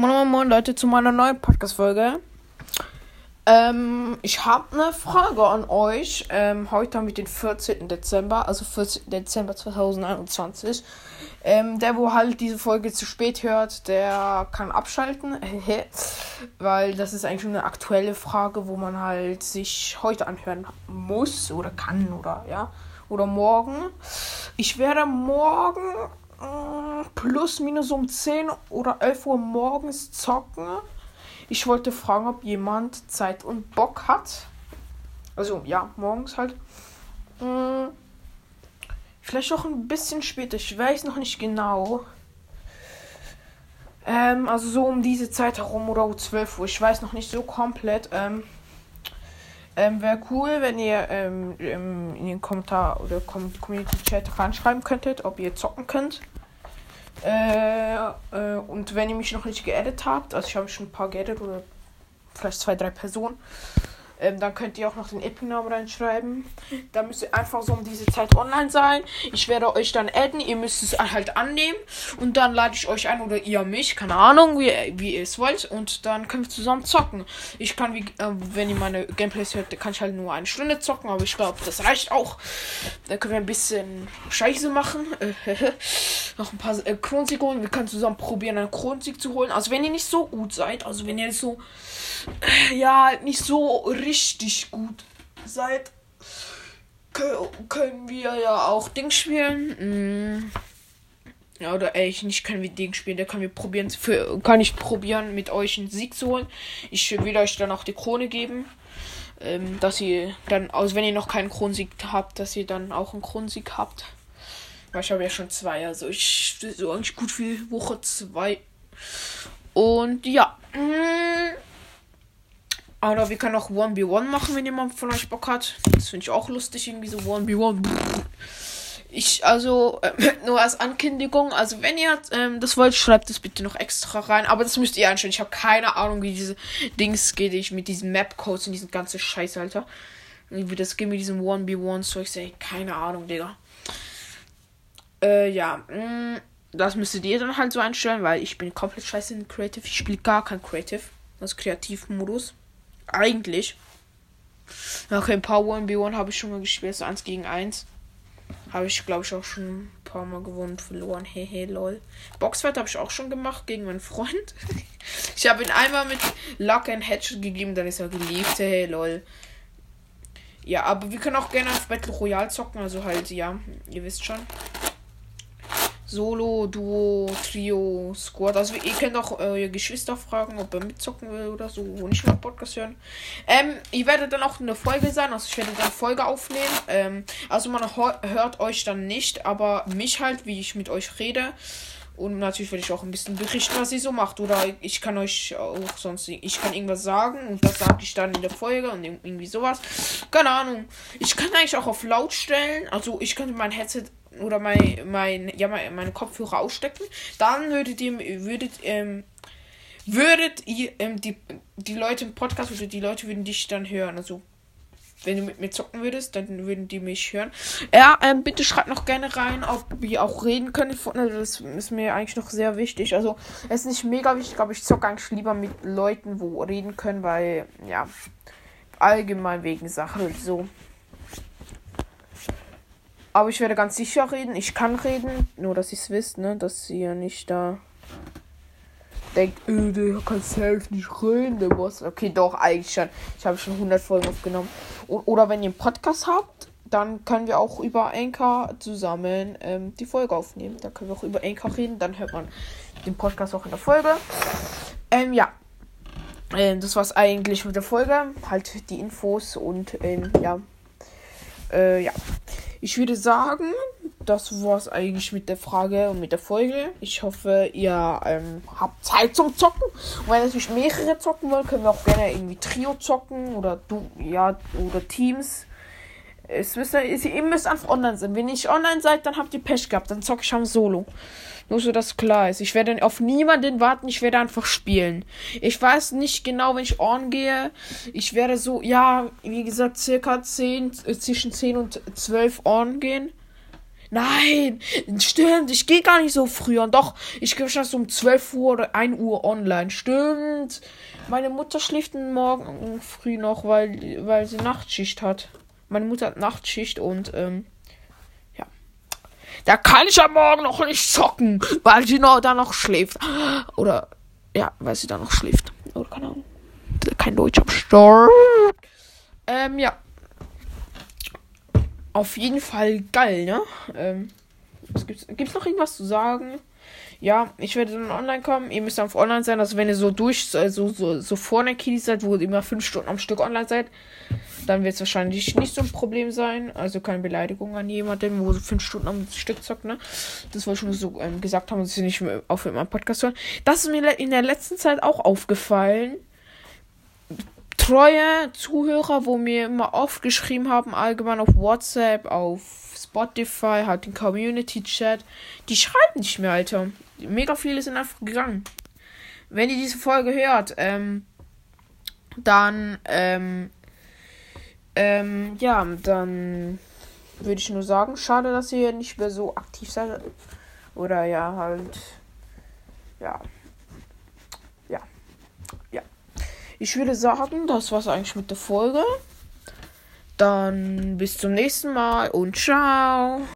Moin, moin, moin, Leute, zu meiner neuen Podcast-Folge. Ähm, ich habe eine Frage an euch. Ähm, heute haben wir den 14. Dezember, also 14. Dezember 2021. Ähm, der, wo halt diese Folge zu spät hört, der kann abschalten. Weil das ist eigentlich eine aktuelle Frage, wo man halt sich heute anhören muss oder kann oder ja. Oder morgen. Ich werde morgen plus minus um 10 oder 11 Uhr morgens zocken. Ich wollte fragen, ob jemand Zeit und Bock hat. Also ja, morgens halt. Hm, vielleicht auch ein bisschen später. Ich weiß noch nicht genau. Ähm, also so um diese Zeit herum oder um 12 Uhr. Ich weiß noch nicht so komplett. Ähm, ähm, Wäre cool, wenn ihr ähm, in den Kommentar oder Community Chat reinschreiben könntet, ob ihr zocken könnt. Äh, äh, und wenn ihr mich noch nicht geaddet habt, also ich habe schon ein paar geaddet oder vielleicht zwei, drei Personen, ähm, dann könnt ihr auch noch den Epic-Namen reinschreiben. Da müsst ihr einfach so um diese Zeit online sein. Ich werde euch dann adden. Ihr müsst es halt annehmen. Und dann lade ich euch ein oder ihr mich. Keine Ahnung, wie, wie ihr es wollt. Und dann können wir zusammen zocken. Ich kann, wie, äh, wenn ihr meine Gameplays hört, kann ich halt nur eine Stunde zocken. Aber ich glaube, das reicht auch. Dann können wir ein bisschen Scheiße machen. noch ein paar äh, Kronsieg holen. Wir können zusammen probieren, einen Kronsieg zu holen. Also wenn ihr nicht so gut seid, also wenn ihr so ja, nicht so richtig gut seid, können wir ja auch Ding spielen. Mm. Ja, oder echt nicht können wir Ding spielen. Da können wir probieren, für, kann ich probieren, mit euch einen Sieg zu holen. Ich will euch dann auch die Krone geben. Ähm, dass ihr dann, also wenn ihr noch keinen Kronsieg habt, dass ihr dann auch einen Kronsieg habt. Weil ich habe ja schon zwei, also ich so eigentlich gut für Woche zwei. Und ja. Mm. Oder wir können auch 1v1 machen, wenn jemand von euch Bock hat. Das finde ich auch lustig, irgendwie so 1v1. Ich, also, äh, nur als Ankündigung, also wenn ihr ähm, das wollt, schreibt es bitte noch extra rein. Aber das müsst ihr einstellen. Ich habe keine Ahnung, wie diese Dings geht. Ich mit diesen Map-Codes und diesen ganzen Scheiß, Alter. Wie das geht mit diesem 1v1 Ich ey, keine Ahnung, Digga. Äh, ja. Mm, das müsstet ihr dann halt so einstellen, weil ich bin komplett scheiße in Creative. Ich spiele gar kein Creative. Das Kreativmodus. Eigentlich. Okay, ein paar 1v1 habe ich schon mal gespielt, so 1 gegen 1. Habe ich, glaube ich, auch schon ein paar Mal gewonnen, verloren. Hehe, lol. Boxfight habe ich auch schon gemacht gegen meinen Freund. ich habe ihn einmal mit Luck and Headshot gegeben, dann ist er geliebt. Hehe, lol. Ja, aber wir können auch gerne auf Battle Royale zocken, also halt, ja, ihr wisst schon. Solo, Duo, Trio, Squad. Also ihr könnt auch eure Geschwister fragen, ob er mitzocken will oder so, wo nicht mal Podcast hören. Ähm, ihr werdet dann auch eine Folge sein, also ich werde dann Folge aufnehmen. Ähm, also man hört euch dann nicht, aber mich halt, wie ich mit euch rede. Und natürlich werde ich auch ein bisschen berichten, was ihr so macht. Oder ich kann euch auch sonst, ich kann irgendwas sagen und das sage ich dann in der Folge und irgendwie sowas. Keine Ahnung. Ich kann eigentlich auch auf laut stellen. Also ich könnte mein Headset oder mein, mein, ja, mein, meine Kopfhörer ausstecken, dann würdet ihr, würdet, ähm, würdet ihr, ähm, die, die Leute im Podcast oder die Leute würden dich dann hören. Also, wenn du mit mir zocken würdest, dann würden die mich hören. Ja, ähm, bitte schreibt noch gerne rein, ob wir auch reden können. Das ist mir eigentlich noch sehr wichtig. Also, es ist nicht mega wichtig, aber ich zocke eigentlich lieber mit Leuten, wo reden können, weil, ja, allgemein wegen Sachen so. Aber ich werde ganz sicher reden. Ich kann reden. Nur, dass ihr es wisst, ne? Dass ihr nicht da denkt, äh, der kann selbst nicht reden, der Boss. Okay, doch, eigentlich schon. Ich habe schon 100 Folgen aufgenommen. oder wenn ihr einen Podcast habt, dann können wir auch über Anchor zusammen ähm, die Folge aufnehmen. Dann können wir auch über Anchor reden. Dann hört man den Podcast auch in der Folge. Ähm, ja. Ähm, das war's eigentlich mit der Folge. Halt die Infos und ähm, ja. Äh, ja. Ich würde sagen, das war es eigentlich mit der Frage und mit der Folge. Ich hoffe, ihr ähm, habt Zeit zum Zocken. Und wenn natürlich mehrere zocken wollen, können wir auch gerne irgendwie Trio zocken oder du, ja, oder Teams. Es müsst, ihr müsst einfach online sein. Wenn ihr nicht online seid, dann habt ihr Pech gehabt. Dann zocke ich am Solo. Nur so, dass klar ist. Ich werde auf niemanden warten. Ich werde einfach spielen. Ich weiß nicht genau, wenn ich on gehe. Ich werde so, ja, wie gesagt, circa 10, äh, zwischen 10 und 12 on gehen. Nein, stimmt, ich gehe gar nicht so früh und doch, ich gehe schon so um 12 Uhr oder 1 Uhr online. Stimmt. Meine Mutter schläft morgen früh noch, weil, weil sie Nachtschicht hat. Meine Mutter hat Nachtschicht und ähm, ja. Da kann ich ja morgen noch nicht zocken, weil sie noch da noch schläft. Oder ja, weil sie da noch schläft. Oder keine Ahnung. Kein Deutsch am Start. Ähm, ja auf jeden Fall geil, ne? Ähm, was gibt's, gibt's noch irgendwas zu sagen? Ja, ich werde dann online kommen. Ihr müsst auf online sein. Also wenn ihr so durch, also so, so vorne Kiddies seid, wo ihr immer fünf Stunden am Stück online seid, dann wird es wahrscheinlich nicht so ein Problem sein. Also keine Beleidigung an jemanden, wo so fünf Stunden am Stück zockt, ne? Das wollte ich nur so ähm, gesagt haben, dass ich nicht mehr auf meinem Podcast hören. Das ist mir in der letzten Zeit auch aufgefallen treue Zuhörer, wo mir immer oft geschrieben haben, allgemein auf WhatsApp, auf Spotify, halt den Community-Chat, die schreiben nicht mehr, Alter. Mega viele sind einfach gegangen. Wenn ihr diese Folge hört, ähm, dann, ähm, ähm, ja, dann würde ich nur sagen, schade, dass ihr nicht mehr so aktiv seid. Oder ja, halt, ja. Ich würde sagen, das war's eigentlich mit der Folge. Dann bis zum nächsten Mal und ciao.